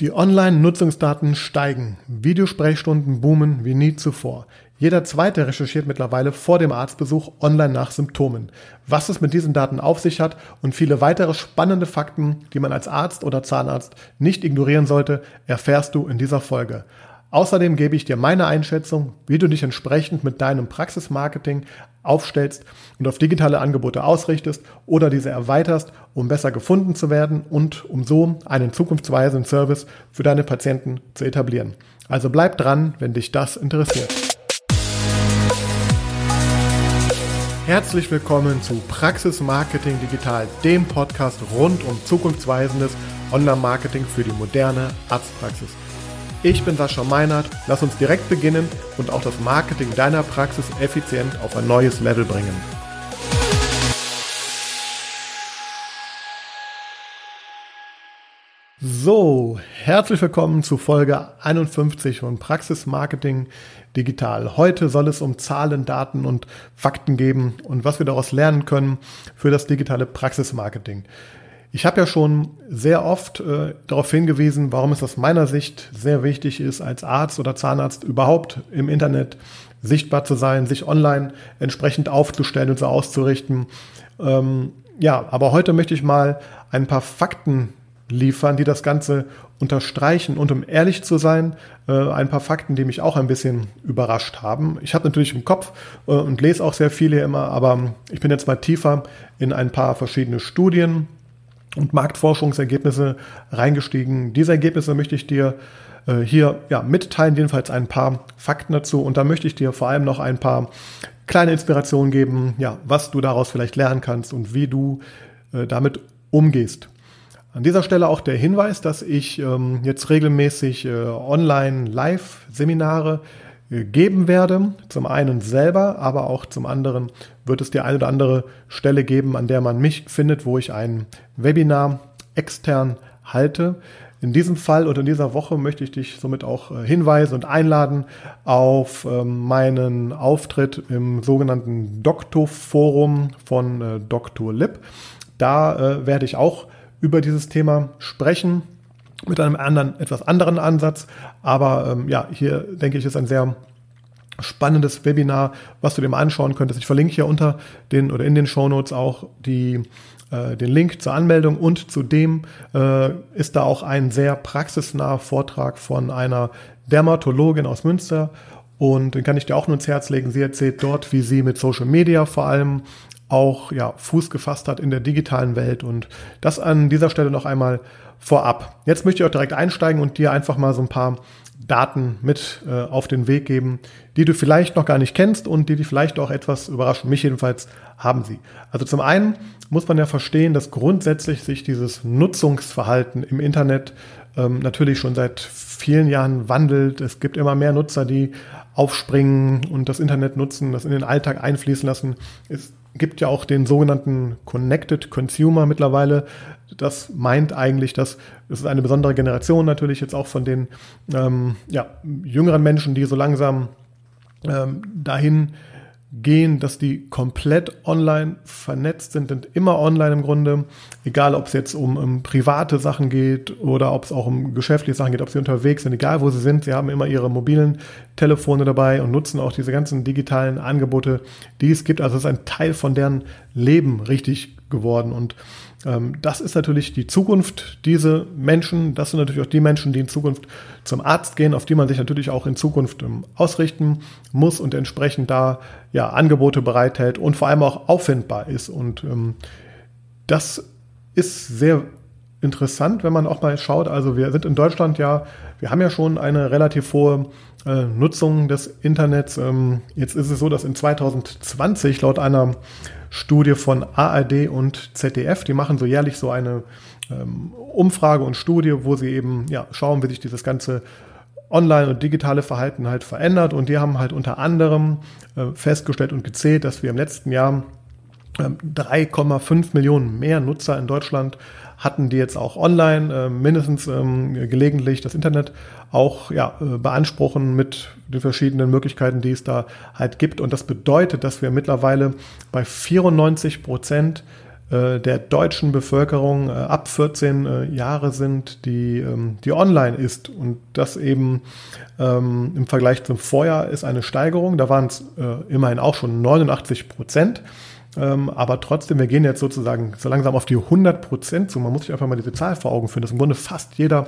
Die Online-Nutzungsdaten steigen. Videosprechstunden boomen wie nie zuvor. Jeder zweite recherchiert mittlerweile vor dem Arztbesuch online nach Symptomen. Was es mit diesen Daten auf sich hat und viele weitere spannende Fakten, die man als Arzt oder Zahnarzt nicht ignorieren sollte, erfährst du in dieser Folge. Außerdem gebe ich dir meine Einschätzung, wie du dich entsprechend mit deinem Praxismarketing aufstellst und auf digitale Angebote ausrichtest oder diese erweiterst, um besser gefunden zu werden und um so einen zukunftsweisenden Service für deine Patienten zu etablieren. Also bleib dran, wenn dich das interessiert. Herzlich willkommen zu Praxis Marketing Digital, dem Podcast rund um zukunftsweisendes Online-Marketing für die moderne Arztpraxis. Ich bin Sascha Meinert. Lass uns direkt beginnen und auch das Marketing deiner Praxis effizient auf ein neues Level bringen. So, herzlich willkommen zu Folge 51 von Praxis Marketing Digital. Heute soll es um Zahlen, Daten und Fakten geben und was wir daraus lernen können für das digitale Praxismarketing. Ich habe ja schon sehr oft äh, darauf hingewiesen, warum es aus meiner Sicht sehr wichtig ist, als Arzt oder Zahnarzt überhaupt im Internet sichtbar zu sein, sich online entsprechend aufzustellen und so auszurichten. Ähm, ja, aber heute möchte ich mal ein paar Fakten liefern, die das Ganze unterstreichen. Und um ehrlich zu sein, äh, ein paar Fakten, die mich auch ein bisschen überrascht haben. Ich habe natürlich im Kopf äh, und lese auch sehr viele immer, aber ich bin jetzt mal tiefer in ein paar verschiedene Studien und Marktforschungsergebnisse reingestiegen. Diese Ergebnisse möchte ich dir äh, hier ja, mitteilen, jedenfalls ein paar Fakten dazu. Und da möchte ich dir vor allem noch ein paar kleine Inspirationen geben, ja, was du daraus vielleicht lernen kannst und wie du äh, damit umgehst. An dieser Stelle auch der Hinweis, dass ich ähm, jetzt regelmäßig äh, Online-Live-Seminare geben werde. Zum einen selber, aber auch zum anderen wird es die eine oder andere Stelle geben, an der man mich findet, wo ich ein Webinar extern halte. In diesem Fall oder in dieser Woche möchte ich dich somit auch äh, hinweisen und einladen auf ähm, meinen Auftritt im sogenannten Doktorforum von äh, Dr. Lip. Da äh, werde ich auch über dieses Thema sprechen mit einem anderen, etwas anderen Ansatz. Aber ähm, ja, hier denke ich, ist ein sehr spannendes Webinar, was du dir mal anschauen könntest. Ich verlinke hier unter den oder in den Shownotes auch die, äh, den Link zur Anmeldung und zudem äh, ist da auch ein sehr praxisnaher Vortrag von einer Dermatologin aus Münster und den kann ich dir auch nur ins Herz legen. Sie erzählt dort, wie sie mit Social Media vor allem auch ja, Fuß gefasst hat in der digitalen Welt und das an dieser Stelle noch einmal vorab. Jetzt möchte ich auch direkt einsteigen und dir einfach mal so ein paar Daten mit äh, auf den Weg geben, die du vielleicht noch gar nicht kennst und die dich vielleicht auch etwas überraschen. Mich jedenfalls haben sie. Also zum einen muss man ja verstehen, dass grundsätzlich sich dieses Nutzungsverhalten im Internet ähm, natürlich schon seit vielen Jahren wandelt. Es gibt immer mehr Nutzer, die aufspringen und das Internet nutzen, das in den Alltag einfließen lassen. Es gibt ja auch den sogenannten Connected Consumer mittlerweile. Das meint eigentlich, dass es eine besondere Generation natürlich jetzt auch von den ähm, ja, jüngeren Menschen, die so langsam ähm, dahin gehen, dass die komplett online vernetzt sind und immer online im Grunde, egal ob es jetzt um, um, private Sachen geht oder ob es auch um geschäftliche Sachen geht, ob sie unterwegs sind, egal wo sie sind, sie haben immer ihre mobilen Telefone dabei und nutzen auch diese ganzen digitalen Angebote, die es gibt. Also es ist ein Teil von deren Leben richtig geworden und das ist natürlich die Zukunft, diese Menschen. Das sind natürlich auch die Menschen, die in Zukunft zum Arzt gehen, auf die man sich natürlich auch in Zukunft ähm, ausrichten muss und entsprechend da ja Angebote bereithält und vor allem auch auffindbar ist. Und ähm, das ist sehr interessant, wenn man auch mal schaut. Also wir sind in Deutschland ja, wir haben ja schon eine relativ hohe äh, Nutzung des Internets. Ähm, jetzt ist es so, dass in 2020 laut einer Studie von ARD und ZDF. Die machen so jährlich so eine ähm, Umfrage und Studie, wo sie eben ja, schauen, wie sich dieses ganze Online- und digitale Verhalten halt verändert. Und die haben halt unter anderem äh, festgestellt und gezählt, dass wir im letzten Jahr 3,5 ähm, Millionen mehr Nutzer in Deutschland hatten, die jetzt auch online äh, mindestens ähm, gelegentlich das Internet auch ja, äh, beanspruchen mit den verschiedenen Möglichkeiten, die es da halt gibt. Und das bedeutet, dass wir mittlerweile bei 94 Prozent äh, der deutschen Bevölkerung äh, ab 14 äh, Jahre sind, die, ähm, die online ist. Und das eben ähm, im Vergleich zum Vorjahr ist eine Steigerung. Da waren es äh, immerhin auch schon 89 Prozent. Ähm, aber trotzdem, wir gehen jetzt sozusagen so langsam auf die 100 Prozent zu. Man muss sich einfach mal diese Zahl vor Augen führen, dass im Grunde fast jeder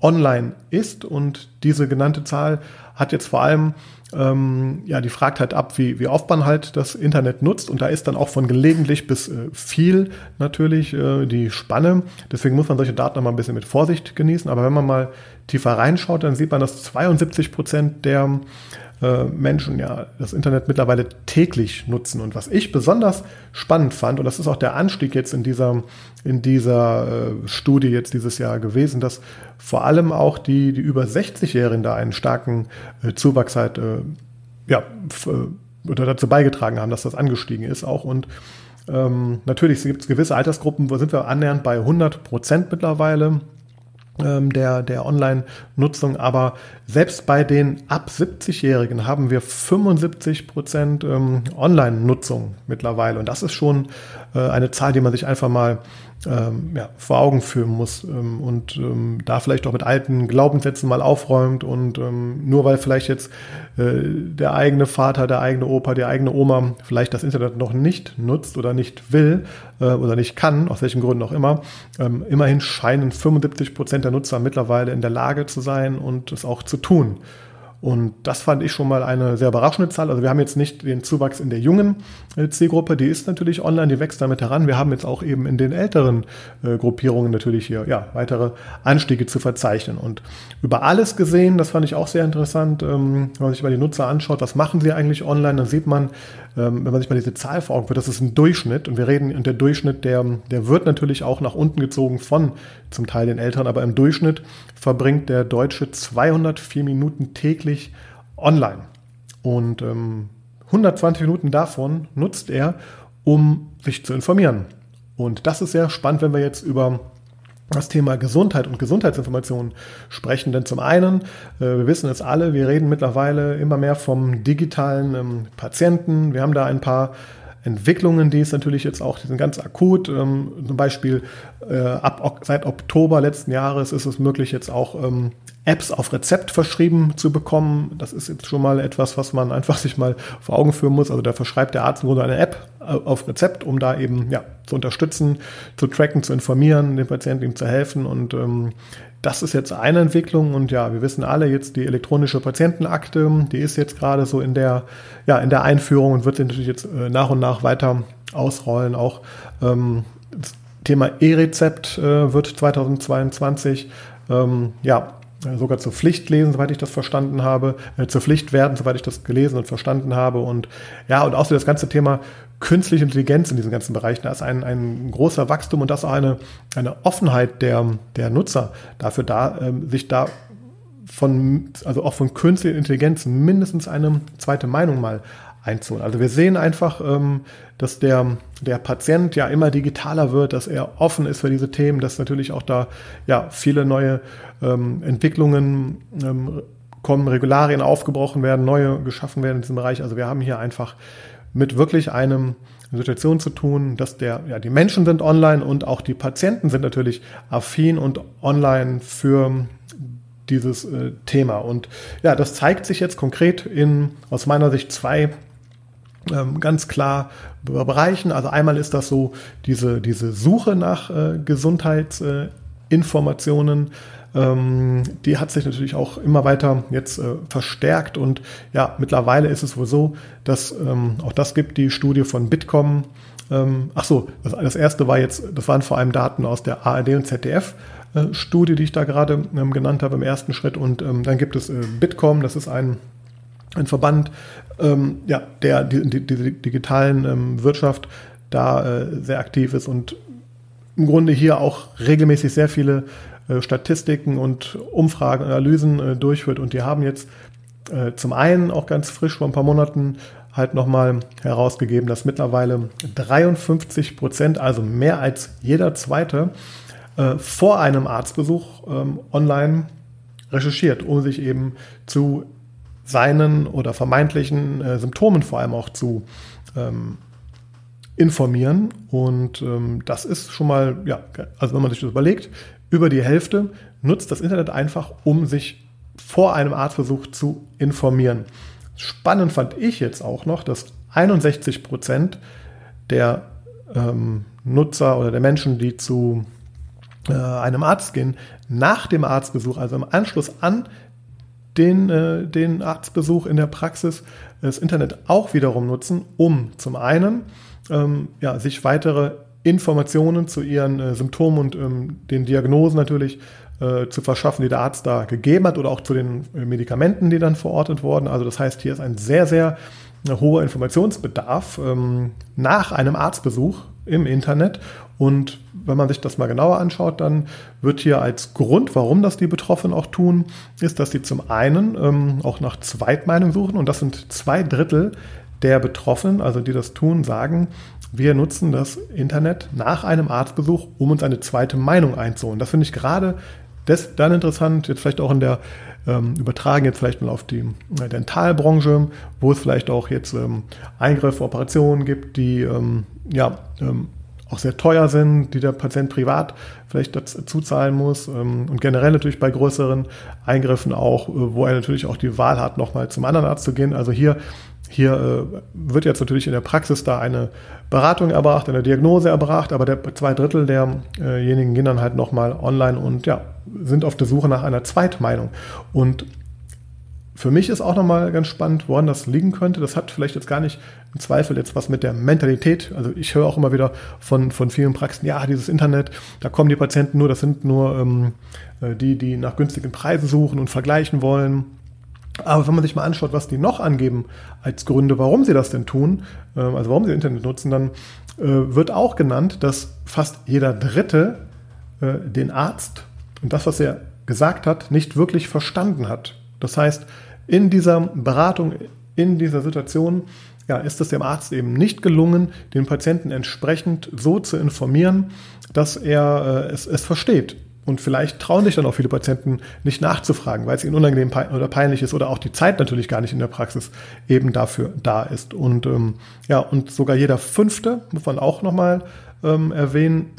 online ist und diese genannte Zahl hat jetzt vor allem ähm, ja, die fragt halt ab, wie, wie oft man halt das Internet nutzt. Und da ist dann auch von gelegentlich bis äh, viel natürlich äh, die Spanne. Deswegen muss man solche Daten noch mal ein bisschen mit Vorsicht genießen. Aber wenn man mal tiefer reinschaut, dann sieht man, dass 72 Prozent der äh, Menschen ja das Internet mittlerweile täglich nutzen. Und was ich besonders spannend fand, und das ist auch der Anstieg jetzt in dieser, in dieser äh, Studie jetzt dieses Jahr gewesen, dass vor allem auch die, die über 60-Jährigen da einen starken äh, Zuwachs halt, ja, äh, oder dazu beigetragen haben, dass das angestiegen ist auch. Und ähm, natürlich gibt es gewisse Altersgruppen, wo sind wir annähernd bei 100 Prozent mittlerweile der, der Online-Nutzung. Aber selbst bei den ab 70-Jährigen haben wir 75 Prozent ähm, Online-Nutzung mittlerweile. Und das ist schon äh, eine Zahl, die man sich einfach mal ähm, ja, vor Augen führen muss ähm, und ähm, da vielleicht auch mit alten Glaubenssätzen mal aufräumt und ähm, nur weil vielleicht jetzt äh, der eigene Vater, der eigene Opa, die eigene Oma vielleicht das Internet noch nicht nutzt oder nicht will äh, oder nicht kann, aus welchen Gründen auch immer, ähm, immerhin scheinen 75 Prozent der Nutzer mittlerweile in der Lage zu sein und es auch zu tun. Und das fand ich schon mal eine sehr überraschende Zahl. Also wir haben jetzt nicht den Zuwachs in der jungen äh, Zielgruppe, die ist natürlich online, die wächst damit heran. Wir haben jetzt auch eben in den älteren äh, Gruppierungen natürlich hier ja, weitere Anstiege zu verzeichnen. Und über alles gesehen, das fand ich auch sehr interessant, ähm, wenn man sich mal die Nutzer anschaut, was machen sie eigentlich online, dann sieht man, ähm, wenn man sich mal diese Zahl vor Augen führt, das ist ein Durchschnitt. Und wir reden, und der Durchschnitt, der, der wird natürlich auch nach unten gezogen von zum Teil den Älteren, aber im Durchschnitt verbringt der Deutsche 204 Minuten täglich online. Und ähm, 120 Minuten davon nutzt er, um sich zu informieren. Und das ist sehr spannend, wenn wir jetzt über das Thema Gesundheit und Gesundheitsinformation sprechen. Denn zum einen, äh, wir wissen es alle, wir reden mittlerweile immer mehr vom digitalen ähm, Patienten. Wir haben da ein paar Entwicklungen, die es natürlich jetzt auch, die sind ganz akut. Ähm, zum Beispiel äh, ab seit Oktober letzten Jahres ist es möglich, jetzt auch ähm, Apps auf Rezept verschrieben zu bekommen. Das ist jetzt schon mal etwas, was man einfach sich mal vor Augen führen muss. Also da verschreibt der Arzt im Grunde eine App auf Rezept, um da eben ja, zu unterstützen, zu tracken, zu informieren, dem Patienten ihm zu helfen. Und ähm, das ist jetzt eine Entwicklung. Und ja, wir wissen alle jetzt, die elektronische Patientenakte, die ist jetzt gerade so in der, ja, in der Einführung und wird sich natürlich jetzt äh, nach und nach weiter ausrollen. Auch ähm, das Thema E-Rezept äh, wird 2022 ähm, ja, sogar zur Pflicht lesen, soweit ich das verstanden habe, äh, zur Pflicht werden, soweit ich das gelesen und verstanden habe. Und ja, und außerdem das ganze Thema künstliche Intelligenz in diesen ganzen Bereichen. Da ist ein, ein großer Wachstum und das auch eine, eine Offenheit der, der Nutzer dafür da, ähm, sich da von, also auch von künstlicher Intelligenz mindestens eine zweite Meinung mal einzuholen. Also wir sehen einfach, ähm, dass der, der Patient ja immer digitaler wird, dass er offen ist für diese Themen, dass natürlich auch da ja viele neue ähm, Entwicklungen ähm, kommen, Regularien aufgebrochen werden, neue geschaffen werden in diesem Bereich. Also wir haben hier einfach mit wirklich einem Situation zu tun, dass der, ja, die Menschen sind online und auch die Patienten sind natürlich affin und online für dieses äh, Thema. Und ja, das zeigt sich jetzt konkret in aus meiner Sicht zwei ganz klar Bereichen. Also einmal ist das so diese, diese Suche nach äh, Gesundheitsinformationen. Ähm, die hat sich natürlich auch immer weiter jetzt äh, verstärkt und ja, mittlerweile ist es wohl so, dass ähm, auch das gibt die Studie von Bitkom. Ähm, ach so, das, das erste war jetzt, das waren vor allem Daten aus der ARD und ZDF. Äh, Studie, die ich da gerade ähm, genannt habe im ersten Schritt. Und ähm, dann gibt es äh, Bitkom, das ist ein ein Verband, ähm, ja, der die, die, die digitalen ähm, Wirtschaft da äh, sehr aktiv ist und im Grunde hier auch regelmäßig sehr viele äh, Statistiken und Umfragen, Analysen äh, durchführt. Und die haben jetzt äh, zum einen auch ganz frisch vor ein paar Monaten halt nochmal herausgegeben, dass mittlerweile 53 Prozent, also mehr als jeder zweite, äh, vor einem Arztbesuch ähm, online recherchiert, um sich eben zu seinen oder vermeintlichen äh, Symptomen vor allem auch zu ähm, informieren. Und ähm, das ist schon mal, ja, also wenn man sich das überlegt, über die Hälfte nutzt das Internet einfach, um sich vor einem Arztbesuch zu informieren. Spannend fand ich jetzt auch noch, dass 61 Prozent der ähm, Nutzer oder der Menschen, die zu äh, einem Arzt gehen, nach dem Arztbesuch, also im Anschluss an den, äh, den Arztbesuch in der Praxis, das Internet auch wiederum nutzen, um zum einen ähm, ja, sich weitere Informationen zu ihren äh, Symptomen und ähm, den Diagnosen natürlich äh, zu verschaffen, die der Arzt da gegeben hat oder auch zu den äh, Medikamenten, die dann verortet wurden. Also das heißt, hier ist ein sehr, sehr äh, hoher Informationsbedarf ähm, nach einem Arztbesuch im Internet. Und wenn man sich das mal genauer anschaut, dann wird hier als Grund, warum das die Betroffenen auch tun, ist, dass sie zum einen ähm, auch nach Zweitmeinung suchen und das sind zwei Drittel der Betroffenen, also die das tun, sagen, wir nutzen das Internet nach einem Arztbesuch, um uns eine zweite Meinung einzuholen. Das finde ich gerade das dann interessant, jetzt vielleicht auch in der ähm, übertragen jetzt vielleicht mal auf die äh, Dentalbranche, wo es vielleicht auch jetzt ähm, Eingriffe, Operationen gibt, die ähm, ja ähm, auch sehr teuer sind, die der Patient privat vielleicht dazu zahlen muss ähm, und generell natürlich bei größeren Eingriffen auch, äh, wo er natürlich auch die Wahl hat, nochmal zum anderen Arzt zu gehen. Also hier hier äh, wird jetzt natürlich in der Praxis da eine Beratung erbracht, eine Diagnose erbracht, aber der zwei Drittel derjenigen gehen dann halt nochmal online und ja, sind auf der Suche nach einer Zweitmeinung. Und für mich ist auch nochmal ganz spannend, woran das liegen könnte. Das hat vielleicht jetzt gar nicht im Zweifel jetzt was mit der Mentalität. Also ich höre auch immer wieder von, von vielen Praxen, ja, dieses Internet, da kommen die Patienten nur, das sind nur ähm, äh, die, die nach günstigen Preisen suchen und vergleichen wollen. Aber wenn man sich mal anschaut, was die noch angeben als Gründe, warum sie das denn tun, ähm, also warum sie Internet nutzen, dann äh, wird auch genannt, dass fast jeder Dritte äh, den Arzt und das, was er gesagt hat, nicht wirklich verstanden hat. Das heißt, in dieser Beratung, in dieser Situation, ja, ist es dem Arzt eben nicht gelungen, den Patienten entsprechend so zu informieren, dass er äh, es, es versteht. Und vielleicht trauen sich dann auch viele Patienten nicht nachzufragen, weil es ihnen unangenehm oder peinlich ist oder auch die Zeit natürlich gar nicht in der Praxis eben dafür da ist. Und ähm, ja, und sogar jeder Fünfte, muss man auch nochmal ähm, erwähnen,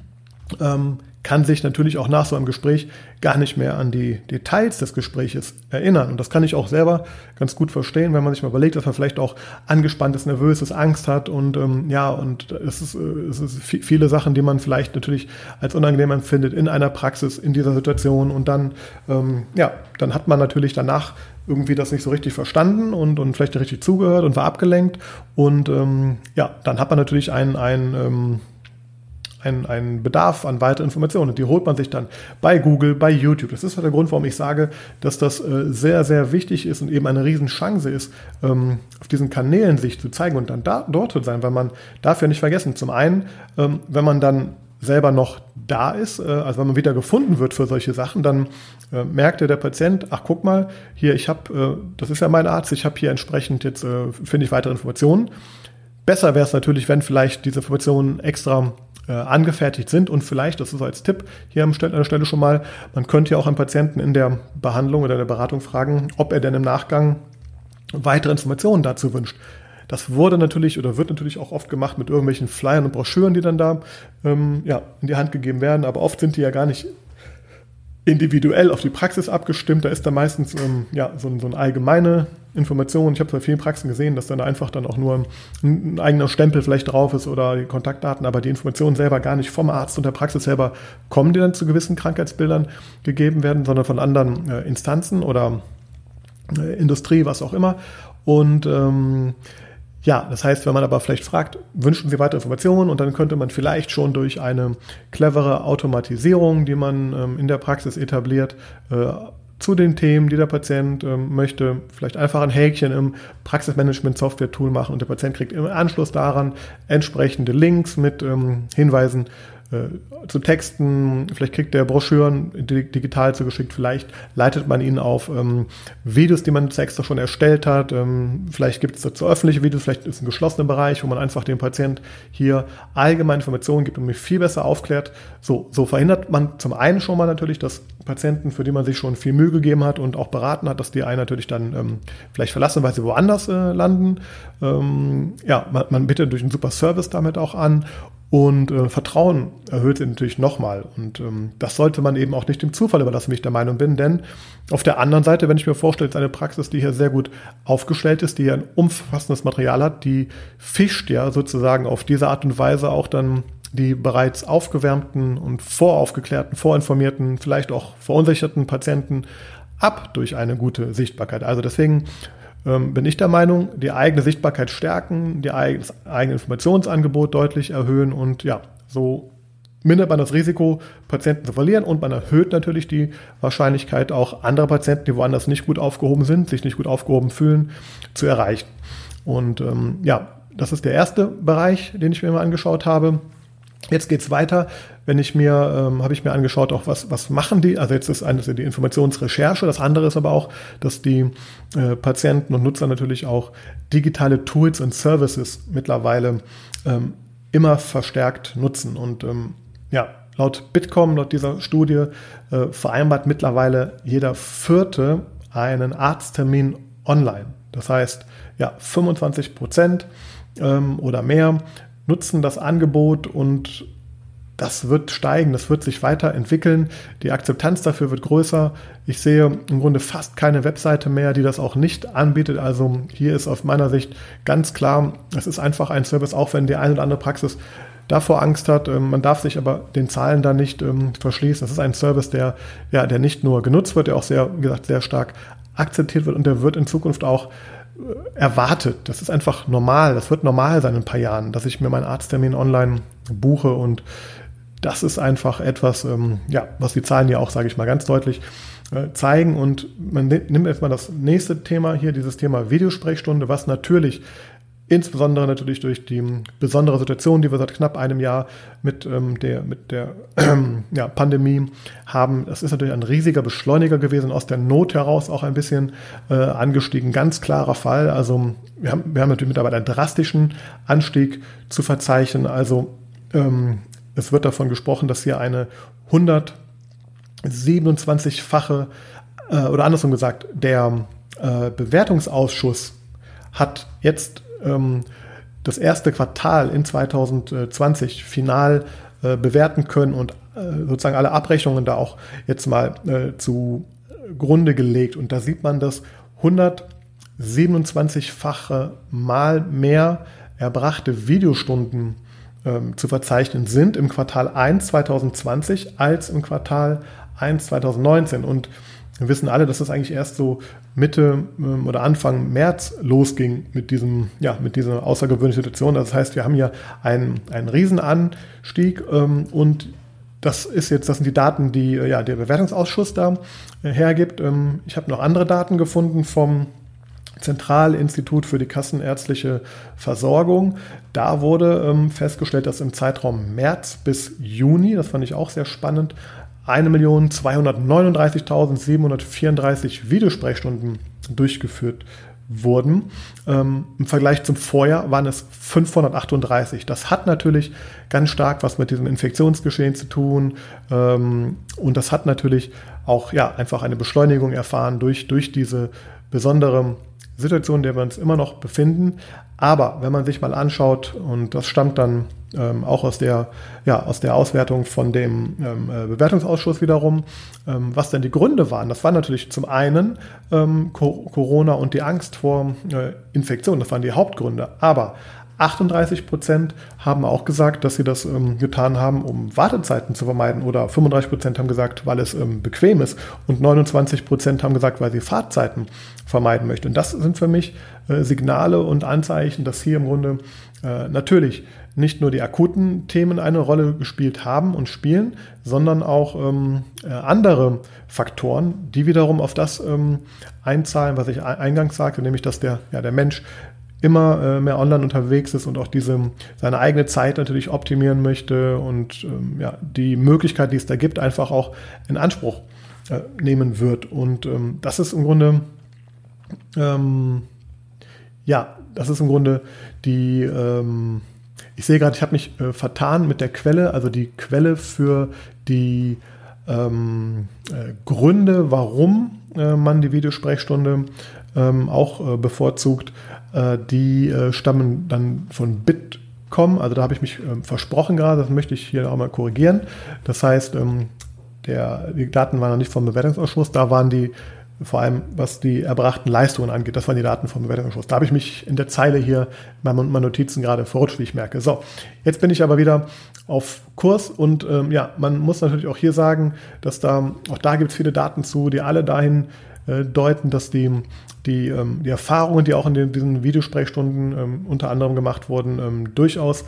ähm, kann sich natürlich auch nach so einem Gespräch gar nicht mehr an die Details des Gespräches erinnern. Und das kann ich auch selber ganz gut verstehen, wenn man sich mal überlegt, dass man vielleicht auch angespannt ist, nervös ist, Angst hat und ähm, ja, und es ist, äh, es ist viele Sachen, die man vielleicht natürlich als unangenehm empfindet in einer Praxis, in dieser Situation. Und dann, ähm, ja, dann hat man natürlich danach irgendwie das nicht so richtig verstanden und, und vielleicht nicht richtig zugehört und war abgelenkt. Und ähm, ja, dann hat man natürlich ein, ein Bedarf an weiteren Informationen. Die holt man sich dann bei Google, bei YouTube. Das ist der Grund, warum ich sage, dass das äh, sehr, sehr wichtig ist und eben eine Riesenchance ist, ähm, auf diesen Kanälen sich zu zeigen und dann da, dort zu sein, weil man darf ja nicht vergessen, zum einen, ähm, wenn man dann selber noch da ist, äh, also wenn man wieder gefunden wird für solche Sachen, dann äh, merkte der Patient, ach guck mal, hier, ich habe, äh, das ist ja mein Arzt, ich habe hier entsprechend jetzt, äh, finde ich weitere Informationen. Besser wäre es natürlich, wenn vielleicht diese Informationen extra äh, angefertigt sind und vielleicht, das ist als Tipp hier an der Stelle schon mal, man könnte ja auch einen Patienten in der Behandlung oder der Beratung fragen, ob er denn im Nachgang weitere Informationen dazu wünscht. Das wurde natürlich oder wird natürlich auch oft gemacht mit irgendwelchen Flyern und Broschüren, die dann da ähm, ja, in die Hand gegeben werden, aber oft sind die ja gar nicht individuell auf die Praxis abgestimmt. Da ist da meistens ähm, ja, so, so eine allgemeine Information. Ich habe bei vielen Praxen gesehen, dass dann einfach dann auch nur ein, ein, eigener Stempel vielleicht drauf ist oder die Kontaktdaten, aber die Informationen selber gar nicht vom Arzt und der Praxis selber kommen, die dann zu gewissen Krankheitsbildern gegeben werden, sondern von anderen äh, Instanzen oder äh, Industrie, was auch immer. Und ähm, ja, das heißt, wenn man aber vielleicht fragt, wünschen Sie weitere Informationen? Und dann könnte man vielleicht schon durch eine clevere Automatisierung, die man ähm, in der Praxis etabliert, äh, zu den Themen, die der Patient ähm, möchte, vielleicht einfach ein Häkchen im Praxismanagement-Software-Tool machen und der Patient kriegt im Anschluss daran entsprechende Links mit ähm, Hinweisen zu Texten, vielleicht kriegt der Broschüren digital zugeschickt, vielleicht leitet man ihn auf ähm, Videos, die man extra schon erstellt hat, ähm, vielleicht gibt es dazu öffentliche Videos, vielleicht ist ein geschlossener Bereich, wo man einfach dem Patient hier allgemeine Informationen gibt und mich viel besser aufklärt. So, so verhindert man zum einen schon mal natürlich, dass Patienten, für die man sich schon viel Mühe gegeben hat und auch beraten hat, dass die einen natürlich dann ähm, vielleicht verlassen, weil sie woanders äh, landen. Ähm, ja, man, man bietet durch einen super Service damit auch an und äh, Vertrauen erhöht sich natürlich nochmal. Und ähm, das sollte man eben auch nicht dem Zufall überlassen, wie ich der Meinung bin. Denn auf der anderen Seite, wenn ich mir vorstelle, ist eine Praxis, die hier sehr gut aufgestellt ist, die hier ein umfassendes Material hat, die fischt ja sozusagen auf diese Art und Weise auch dann die bereits aufgewärmten und voraufgeklärten, vorinformierten, vielleicht auch verunsicherten Patienten ab durch eine gute Sichtbarkeit. Also deswegen ähm, bin ich der Meinung, die eigene Sichtbarkeit stärken, die eigene, das eigene Informationsangebot deutlich erhöhen und ja, so mindert man das Risiko, Patienten zu verlieren und man erhöht natürlich die Wahrscheinlichkeit, auch andere Patienten, die woanders nicht gut aufgehoben sind, sich nicht gut aufgehoben fühlen, zu erreichen. Und ähm, ja, das ist der erste Bereich, den ich mir mal angeschaut habe. Jetzt geht's weiter. Wenn ich mir, ähm, habe ich mir angeschaut, auch was, was machen die? Also jetzt ist eines die Informationsrecherche. Das andere ist aber auch, dass die äh, Patienten und Nutzer natürlich auch digitale Tools und Services mittlerweile ähm, immer verstärkt nutzen. Und ähm, ja, laut Bitkom, laut dieser Studie, äh, vereinbart mittlerweile jeder Vierte einen Arzttermin online. Das heißt, ja, 25 Prozent ähm, oder mehr nutzen das Angebot und das wird steigen, das wird sich weiterentwickeln. Die Akzeptanz dafür wird größer. Ich sehe im Grunde fast keine Webseite mehr, die das auch nicht anbietet. Also hier ist aus meiner Sicht ganz klar, es ist einfach ein Service, auch wenn die eine oder andere Praxis davor Angst hat. Ähm, man darf sich aber den Zahlen da nicht ähm, verschließen. Das ist ein Service, der, ja, der nicht nur genutzt wird, der auch sehr, wie gesagt, sehr stark akzeptiert wird und der wird in Zukunft auch erwartet. Das ist einfach normal. Das wird normal sein in ein paar Jahren, dass ich mir meinen Arzttermin online buche und das ist einfach etwas, ähm, ja, was die Zahlen ja auch, sage ich mal, ganz deutlich äh, zeigen. Und man nimmt jetzt mal das nächste Thema hier, dieses Thema Videosprechstunde, was natürlich Insbesondere natürlich durch die besondere Situation, die wir seit knapp einem Jahr mit ähm, der, mit der ähm, ja, Pandemie haben. Das ist natürlich ein riesiger Beschleuniger gewesen, aus der Not heraus auch ein bisschen äh, angestiegen. Ganz klarer Fall. Also wir haben, wir haben natürlich mittlerweile einen drastischen Anstieg zu verzeichnen. Also ähm, es wird davon gesprochen, dass hier eine 127-fache äh, oder andersrum gesagt, der äh, Bewertungsausschuss hat jetzt ähm, das erste Quartal in 2020 final äh, bewerten können und äh, sozusagen alle Abrechnungen da auch jetzt mal äh, zugrunde gelegt. Und da sieht man, dass 127-fache mal mehr erbrachte Videostunden ähm, zu verzeichnen sind im Quartal 1 2020 als im Quartal 1 2019. Und wir wissen alle, dass das eigentlich erst so Mitte ähm, oder Anfang März losging mit diesem, ja, mit dieser außergewöhnlichen Situation. Das heißt, wir haben hier einen, einen Riesenanstieg ähm, und das ist jetzt, das sind die Daten, die äh, ja, der Bewertungsausschuss da äh, hergibt. Ähm, ich habe noch andere Daten gefunden vom Zentralinstitut für die kassenärztliche Versorgung. Da wurde ähm, festgestellt, dass im Zeitraum März bis Juni, das fand ich auch sehr spannend, 1.239.734 Videosprechstunden durchgeführt wurden. Ähm, Im Vergleich zum Vorjahr waren es 538. Das hat natürlich ganz stark was mit diesem Infektionsgeschehen zu tun. Ähm, und das hat natürlich auch ja, einfach eine Beschleunigung erfahren durch, durch diese besondere Situation, in der wir uns immer noch befinden. Aber wenn man sich mal anschaut, und das stammt dann ähm, auch aus der, ja, aus der Auswertung von dem ähm, äh, Bewertungsausschuss wiederum, ähm, was denn die Gründe waren. Das waren natürlich zum einen ähm, Corona und die Angst vor äh, Infektion, das waren die Hauptgründe. Aber 38 Prozent haben auch gesagt, dass sie das ähm, getan haben, um Wartezeiten zu vermeiden. Oder 35 Prozent haben gesagt, weil es ähm, bequem ist. Und 29 Prozent haben gesagt, weil sie Fahrtzeiten vermeiden möchten. Und das sind für mich äh, Signale und Anzeichen, dass hier im Grunde äh, natürlich nicht nur die akuten Themen eine Rolle gespielt haben und spielen, sondern auch ähm, äh, andere Faktoren, die wiederum auf das ähm, einzahlen, was ich eingangs sagte, nämlich dass der, ja, der Mensch immer äh, mehr online unterwegs ist und auch diese seine eigene Zeit natürlich optimieren möchte und ähm, ja, die Möglichkeit, die es da gibt, einfach auch in Anspruch äh, nehmen wird. Und ähm, das ist im Grunde ähm, ja, das ist im Grunde die, ähm, ich sehe gerade, ich habe mich äh, vertan mit der Quelle, also die Quelle für die ähm, äh, Gründe, warum äh, man die Videosprechstunde ähm, auch äh, bevorzugt, die äh, stammen dann von Bitkom. Also da habe ich mich ähm, versprochen gerade, das möchte ich hier auch mal korrigieren. Das heißt, ähm, der, die Daten waren noch nicht vom Bewertungsausschuss, da waren die vor allem was die erbrachten Leistungen angeht. Das waren die Daten vom Bewertungsausschuss. Da habe ich mich in der Zeile hier bei meinen Notizen gerade verrutscht, wie ich merke. So, jetzt bin ich aber wieder auf Kurs und ähm, ja, man muss natürlich auch hier sagen, dass da, auch da gibt es viele Daten zu, die alle dahin äh, deuten, dass die, die, ähm, die Erfahrungen, die auch in den, diesen Videosprechstunden ähm, unter anderem gemacht wurden, ähm, durchaus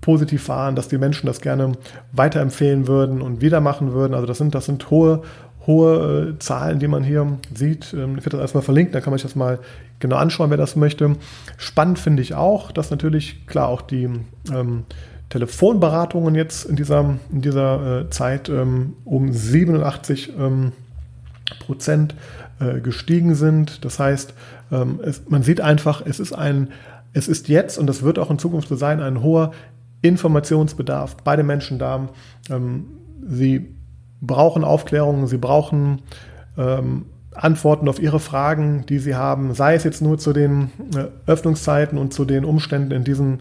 positiv waren, dass die Menschen das gerne weiterempfehlen würden und wieder machen würden. Also das sind, das sind hohe, hohe äh, Zahlen, die man hier sieht. Ähm, ich werde das erstmal verlinkt, dann kann man sich das mal genau anschauen, wer das möchte. Spannend finde ich auch, dass natürlich klar auch die ähm, Telefonberatungen jetzt in dieser, in dieser äh, Zeit ähm, um 87 ähm, Prozent äh, gestiegen sind. Das heißt, ähm, es, man sieht einfach, es ist ein, es ist jetzt und das wird auch in Zukunft so sein, ein hoher Informationsbedarf bei den Menschen da. Ähm, sie brauchen Aufklärung, sie brauchen ähm, Antworten auf ihre Fragen, die sie haben, sei es jetzt nur zu den äh, Öffnungszeiten und zu den Umständen in diesen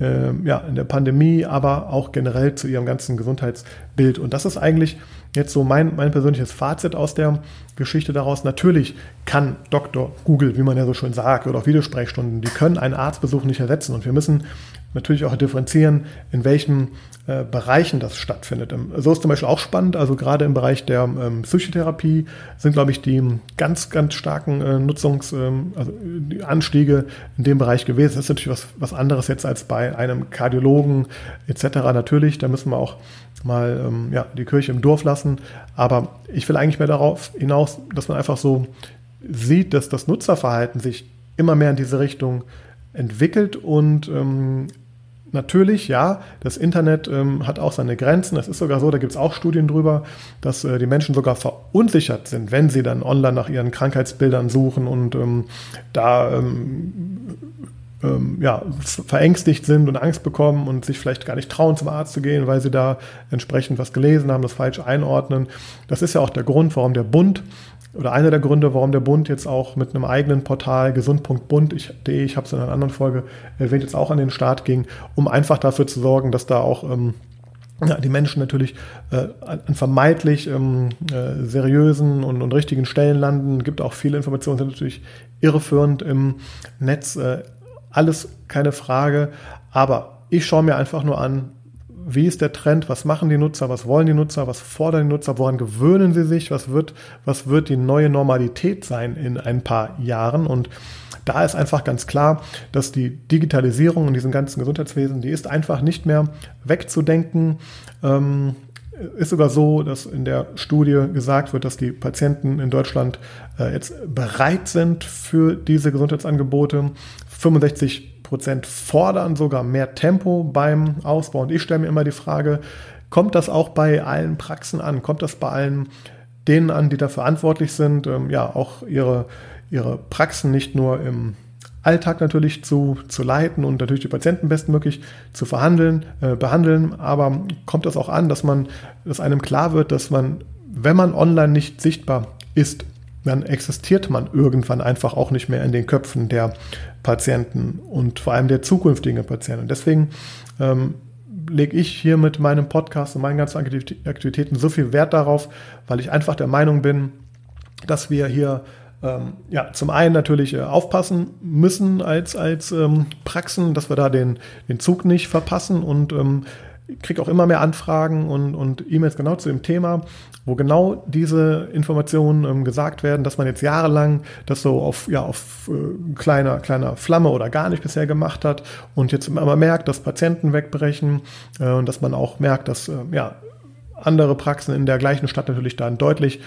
äh, ja, in der Pandemie, aber auch generell zu ihrem ganzen Gesundheitsbild. Und das ist eigentlich jetzt so mein, mein persönliches Fazit aus der Geschichte daraus. Natürlich kann Dr. Google, wie man ja so schön sagt, oder auch Videosprechstunden, die können einen Arztbesuch nicht ersetzen. Und wir müssen natürlich auch differenzieren, in welchen äh, Bereichen das stattfindet. Ähm, so ist zum Beispiel auch spannend, also gerade im Bereich der ähm, Psychotherapie sind, glaube ich, die ganz, ganz starken äh, Nutzungs-, ähm, also die Anstiege in dem Bereich gewesen. Das ist natürlich was, was anderes jetzt als bei einem Kardiologen etc. Natürlich, da müssen wir auch mal ähm, ja, die Kirche im Dorf lassen. Aber ich will eigentlich mehr darauf hinaus, dass man einfach so sieht, dass das Nutzerverhalten sich immer mehr in diese Richtung entwickelt und ähm, Natürlich, ja, das Internet ähm, hat auch seine Grenzen. Das ist sogar so, da gibt es auch Studien drüber, dass äh, die Menschen sogar verunsichert sind, wenn sie dann online nach ihren Krankheitsbildern suchen und ähm, da ähm, ähm ja, verängstigt sind und Angst bekommen und sich vielleicht gar nicht trauen, zum Arzt zu gehen, weil sie da entsprechend was gelesen haben, das falsch einordnen. Das ist ja auch der Grund, warum der Bund oder einer der Gründe, warum der Bund jetzt auch mit einem eigenen Portal gesund.bund.de, ich, ich habe es in einer anderen Folge erwähnt, jetzt auch an den Start ging, um einfach dafür zu sorgen, dass da auch ähm, ja, die Menschen natürlich äh, an vermeintlich ähm, äh, seriösen und, und, richtigen Stellen landen. Es gibt auch viele Informationen, sind natürlich irreführend im Netz. Äh, alles keine Frage. Aber ich schaue mir einfach nur an, wie ist der Trend, was machen die Nutzer, was wollen die Nutzer, was fordern die Nutzer, woran gewöhnen sie sich, was wird, was wird die neue Normalität sein in ein paar Jahren. Und da ist einfach ganz klar, dass die Digitalisierung in diesem ganzen Gesundheitswesen, die ist einfach nicht mehr wegzudenken. Ähm, ist sogar so, dass in der Studie gesagt wird, dass die Patienten in Deutschland äh, jetzt bereit sind für diese Gesundheitsangebote. 65 Prozent fordern sogar mehr Tempo beim Ausbau. Und ich stelle mir immer die Frage, kommt das auch bei allen Praxen an? Kommt das bei allen denen an, die da verantwortlich sind, ähm, ja, auch ihre, ihre Praxen nicht nur im Alltag natürlich zu, zu leiten und natürlich die Patienten bestmöglich zu verhandeln, äh, behandeln, aber kommt das auch an, dass man, dass einem klar wird, dass man, wenn man online nicht sichtbar ist, dann existiert man irgendwann einfach auch nicht mehr in den Köpfen der Patienten und vor allem der zukünftigen Patienten. Deswegen ähm, lege ich hier mit meinem Podcast und meinen ganzen Aktivitäten so viel Wert darauf, weil ich einfach der Meinung bin, dass wir hier ähm, ja, zum einen natürlich äh, aufpassen müssen als, als ähm, Praxen, dass wir da den, den Zug nicht verpassen und ähm, kriege auch immer mehr Anfragen und, und E-Mails genau zu dem Thema, wo genau diese Informationen ähm, gesagt werden, dass man jetzt jahrelang das so auf, ja, auf äh, kleiner, kleiner Flamme oder gar nicht bisher gemacht hat und jetzt immer merkt, dass Patienten wegbrechen äh, und dass man auch merkt, dass äh, ja, andere Praxen in der gleichen Stadt natürlich dann deutlich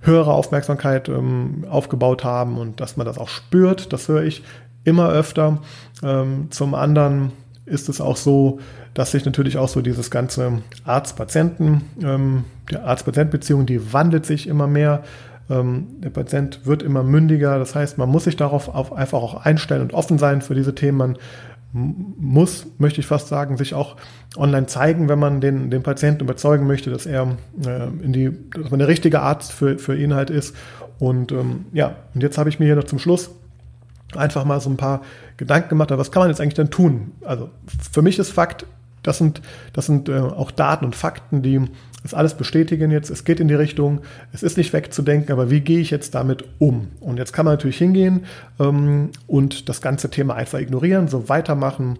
höhere Aufmerksamkeit ähm, aufgebaut haben und dass man das auch spürt, das höre ich immer öfter. Ähm, zum anderen ist es auch so, dass sich natürlich auch so dieses ganze Arzt-Patienten, ähm, die Arzt-Patient-Beziehung, die wandelt sich immer mehr. Ähm, der Patient wird immer mündiger. Das heißt, man muss sich darauf auf einfach auch einstellen und offen sein für diese Themen. Man muss, möchte ich fast sagen, sich auch online zeigen, wenn man den, den Patienten überzeugen möchte, dass er äh, in die, dass man der richtige Arzt für, für ihn halt ist. Und ähm, ja, und jetzt habe ich mir hier noch zum Schluss einfach mal so ein paar Gedanken gemacht, aber was kann man jetzt eigentlich dann tun? Also für mich ist Fakt, das sind, das sind äh, auch Daten und Fakten, die das alles bestätigen jetzt. Es geht in die Richtung, es ist nicht wegzudenken, aber wie gehe ich jetzt damit um? Und jetzt kann man natürlich hingehen ähm, und das ganze Thema einfach ignorieren, so weitermachen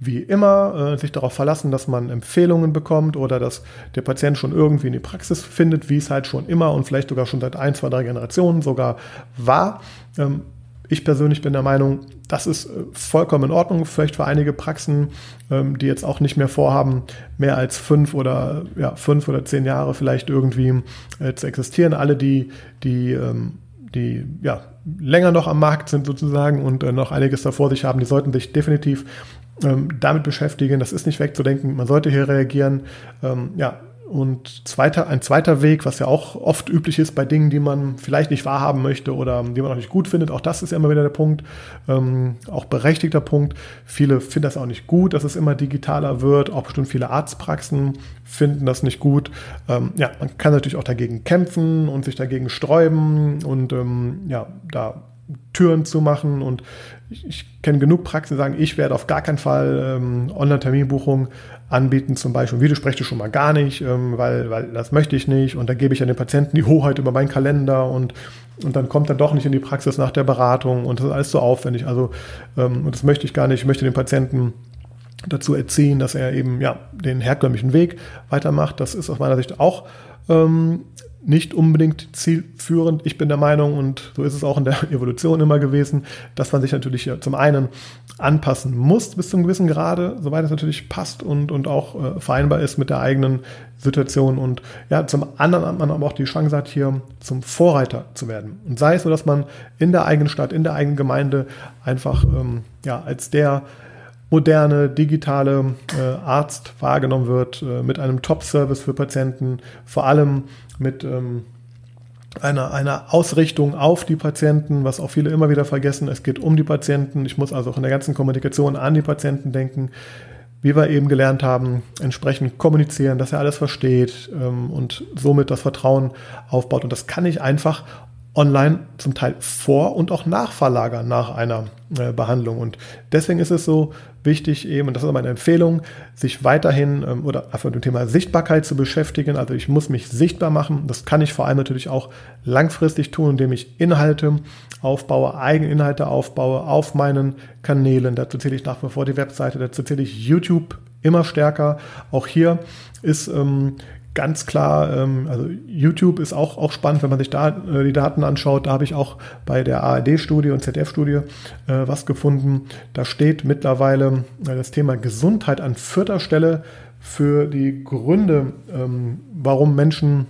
wie immer, äh, sich darauf verlassen, dass man Empfehlungen bekommt oder dass der Patient schon irgendwie in die Praxis findet, wie es halt schon immer und vielleicht sogar schon seit ein, zwei, drei Generationen sogar war. Ähm, ich persönlich bin der Meinung, das ist äh, vollkommen in Ordnung, vielleicht für einige Praxen, ähm, die jetzt auch nicht mehr vorhaben, mehr als fünf oder ja, fünf oder zehn Jahre vielleicht irgendwie äh, zu existieren. Alle, die, die, ähm, die ja, länger noch am Markt sind sozusagen und äh, noch einiges davor sich haben, die sollten sich definitiv ähm, damit beschäftigen. Das ist nicht wegzudenken. Man sollte hier reagieren. ja, und zweiter, ein zweiter Weg, was ja auch oft üblich ist bei Dingen, die man vielleicht nicht wahrhaben möchte oder die man auch nicht gut findet, auch das ist ja immer wieder der Punkt, ähm, auch berechtigter Punkt. Viele finden das auch nicht gut, dass es immer digitaler wird, auch bestimmt viele Arztpraxen finden das nicht gut. Ähm, ja, man kann natürlich auch dagegen kämpfen und sich dagegen sträuben und ähm, ja, da Türen zu machen. Und ich, ich kenne genug Praxen, die sagen, ich werde auf gar keinen Fall ähm, Online-Terminbuchung anbieten, zum Beispiel Videospreche schon mal gar nicht, ähm, weil, weil das möchte ich nicht. Und dann gebe ich an den Patienten die Hoheit über meinen Kalender und, und dann kommt er doch nicht in die Praxis nach der Beratung und das ist alles so aufwendig. Also, ähm, und das möchte ich gar nicht. Ich möchte den Patienten dazu erziehen, dass er eben ja den herkömmlichen Weg weitermacht. Das ist aus meiner Sicht auch ähm, nicht unbedingt zielführend. Ich bin der Meinung, und so ist es auch in der Evolution immer gewesen, dass man sich natürlich zum einen anpassen muss bis zum gewissen Grade, soweit es natürlich passt und, und auch äh, vereinbar ist mit der eigenen Situation. Und ja, zum anderen hat man aber auch die Chance hat, hier zum Vorreiter zu werden. Und sei es so, dass man in der eigenen Stadt, in der eigenen Gemeinde einfach ähm, ja, als der moderne, digitale äh, Arzt wahrgenommen wird, äh, mit einem Top-Service für Patienten, vor allem mit ähm, einer, einer Ausrichtung auf die Patienten, was auch viele immer wieder vergessen. Es geht um die Patienten. Ich muss also auch in der ganzen Kommunikation an die Patienten denken. Wie wir eben gelernt haben, entsprechend kommunizieren, dass er alles versteht ähm, und somit das Vertrauen aufbaut. Und das kann ich einfach online zum Teil vor und auch nachverlagern nach einer äh, Behandlung. Und deswegen ist es so wichtig eben, und das ist meine Empfehlung, sich weiterhin ähm, oder einfach mit dem Thema Sichtbarkeit zu beschäftigen. Also ich muss mich sichtbar machen. Das kann ich vor allem natürlich auch langfristig tun, indem ich Inhalte aufbaue, eigene Inhalte aufbaue auf meinen Kanälen. Dazu zähle ich nach wie vor die Webseite, dazu zähle ich YouTube immer stärker. Auch hier ist ähm, ganz klar, ähm, also YouTube ist auch, auch spannend, wenn man sich da äh, die Daten anschaut. Da habe ich auch bei der ARD-Studie und ZDF-Studie äh, was gefunden. Da steht mittlerweile äh, das Thema Gesundheit an vierter Stelle für die Gründe, ähm, warum Menschen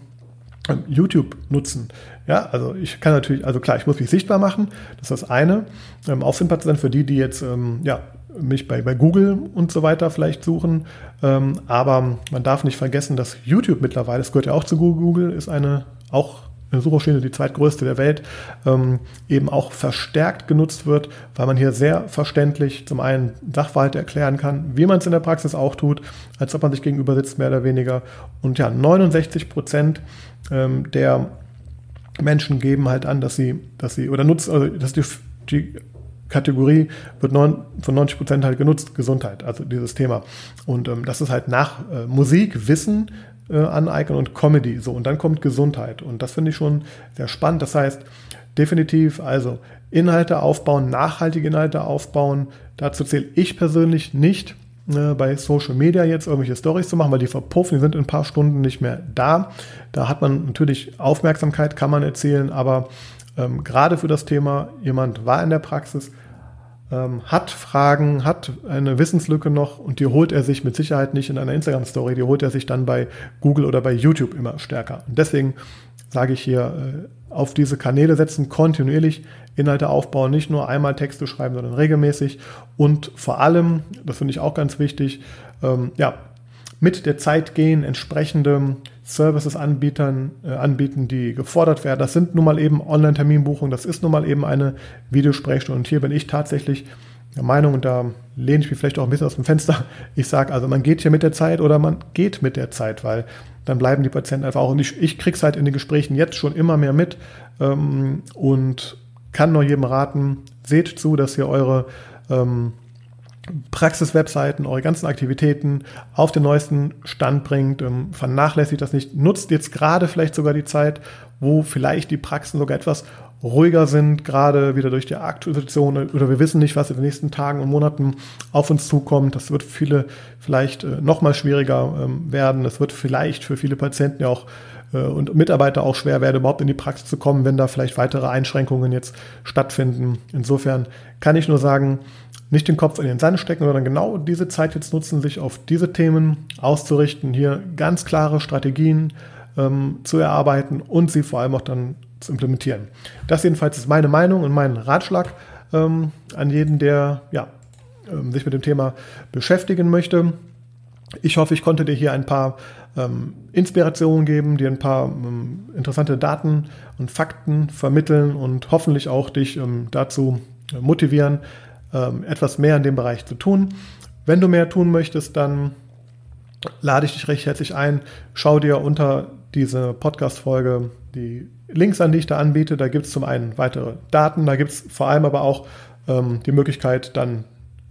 ähm, YouTube nutzen. Ja, also ich kann natürlich, also klar, ich muss mich sichtbar machen, das ist das eine. Ähm, auffindbar sein für die, die jetzt ähm, ja, mich bei, bei Google und so weiter vielleicht suchen. Ähm, aber man darf nicht vergessen, dass YouTube mittlerweile, das gehört ja auch zu Google, ist eine auch eine Suchmaschine, die zweitgrößte der Welt, ähm, eben auch verstärkt genutzt wird, weil man hier sehr verständlich zum einen Sachverhalte erklären kann, wie man es in der Praxis auch tut, als ob man sich gegenüber sitzt, mehr oder weniger. Und ja, 69 Prozent ähm, der Menschen geben halt an, dass sie, dass sie, oder nutzen, also dass die, die Kategorie wird neun, von 90 Prozent halt genutzt, Gesundheit, also dieses Thema. Und ähm, das ist halt nach äh, Musik, Wissen äh, aneignen und Comedy. So, und dann kommt Gesundheit. Und das finde ich schon sehr spannend. Das heißt, definitiv, also Inhalte aufbauen, nachhaltige Inhalte aufbauen. Dazu zähle ich persönlich nicht äh, bei Social Media jetzt irgendwelche Stories zu machen, weil die verpuffen, die sind in ein paar Stunden nicht mehr da. Da hat man natürlich Aufmerksamkeit, kann man erzählen, aber ähm, gerade für das Thema, jemand war in der Praxis, ähm, hat Fragen, hat eine Wissenslücke noch und die holt er sich mit Sicherheit nicht in einer Instagram-Story, die holt er sich dann bei Google oder bei YouTube immer stärker. Und deswegen sage ich hier, äh, auf diese Kanäle setzen, kontinuierlich Inhalte aufbauen, nicht nur einmal Texte schreiben, sondern regelmäßig und vor allem, das finde ich auch ganz wichtig, ähm, ja, mit der Zeit gehen, entsprechende Services anbietern, äh, anbieten, die gefordert werden. Das sind nun mal eben Online-Terminbuchungen, das ist nun mal eben eine Videosprechstunde. Und hier bin ich tatsächlich der Meinung, und da lehne ich mich vielleicht auch ein bisschen aus dem Fenster, ich sage also, man geht hier mit der Zeit oder man geht mit der Zeit, weil dann bleiben die Patienten einfach auch. Und ich, ich kriege es halt in den Gesprächen jetzt schon immer mehr mit ähm, und kann nur jedem raten, seht zu, dass ihr eure ähm, Praxiswebseiten, eure ganzen Aktivitäten auf den neuesten Stand bringt, ähm, vernachlässigt das nicht, nutzt jetzt gerade vielleicht sogar die Zeit, wo vielleicht die Praxen sogar etwas ruhiger sind, gerade wieder durch die Aktualisation oder wir wissen nicht, was in den nächsten Tagen und Monaten auf uns zukommt. Das wird viele vielleicht äh, noch mal schwieriger ähm, werden. Das wird vielleicht für viele Patienten ja auch äh, und Mitarbeiter auch schwer werden, überhaupt in die Praxis zu kommen, wenn da vielleicht weitere Einschränkungen jetzt stattfinden. Insofern kann ich nur sagen, nicht den Kopf in den Sand stecken, sondern genau diese Zeit jetzt nutzen, sich auf diese Themen auszurichten, hier ganz klare Strategien ähm, zu erarbeiten und sie vor allem auch dann zu implementieren. Das jedenfalls ist meine Meinung und mein Ratschlag ähm, an jeden, der ja, ähm, sich mit dem Thema beschäftigen möchte. Ich hoffe, ich konnte dir hier ein paar ähm, Inspirationen geben, dir ein paar ähm, interessante Daten und Fakten vermitteln und hoffentlich auch dich ähm, dazu motivieren, ähm, etwas mehr in dem Bereich zu tun. Wenn du mehr tun möchtest, dann lade ich dich recht herzlich ein. Schau dir unter diese Podcast-Folge die Links an, die ich da anbiete. Da gibt es zum einen weitere Daten, da gibt es vor allem aber auch ähm, die Möglichkeit, dann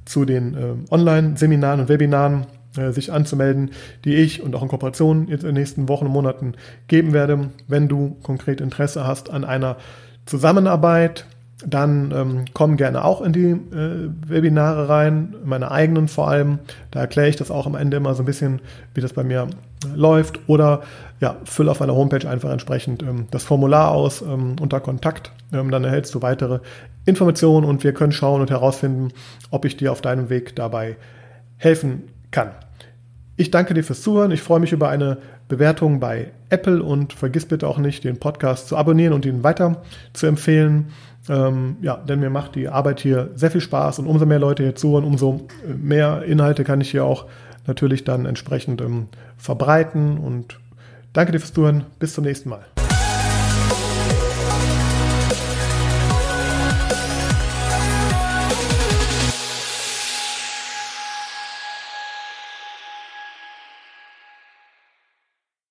zu den äh, Online-Seminaren und Webinaren äh, sich anzumelden, die ich und auch in Kooperation jetzt in den nächsten Wochen und Monaten geben werde. Wenn du konkret Interesse hast an einer Zusammenarbeit, dann ähm, komm gerne auch in die äh, Webinare rein, meine eigenen vor allem. Da erkläre ich das auch am Ende immer so ein bisschen, wie das bei mir äh, läuft. Oder ja, füll auf meiner Homepage einfach entsprechend ähm, das Formular aus ähm, unter Kontakt. Ähm, dann erhältst du weitere Informationen und wir können schauen und herausfinden, ob ich dir auf deinem Weg dabei helfen kann. Ich danke dir fürs Zuhören. Ich freue mich über eine Bewertung bei Apple und vergiss bitte auch nicht, den Podcast zu abonnieren und ihn weiter zu empfehlen. Ähm, ja, denn mir macht die Arbeit hier sehr viel Spaß und umso mehr Leute hier zuhören, umso äh, mehr Inhalte kann ich hier auch natürlich dann entsprechend ähm, verbreiten. Und danke dir fürs Zuhören. Bis zum nächsten Mal.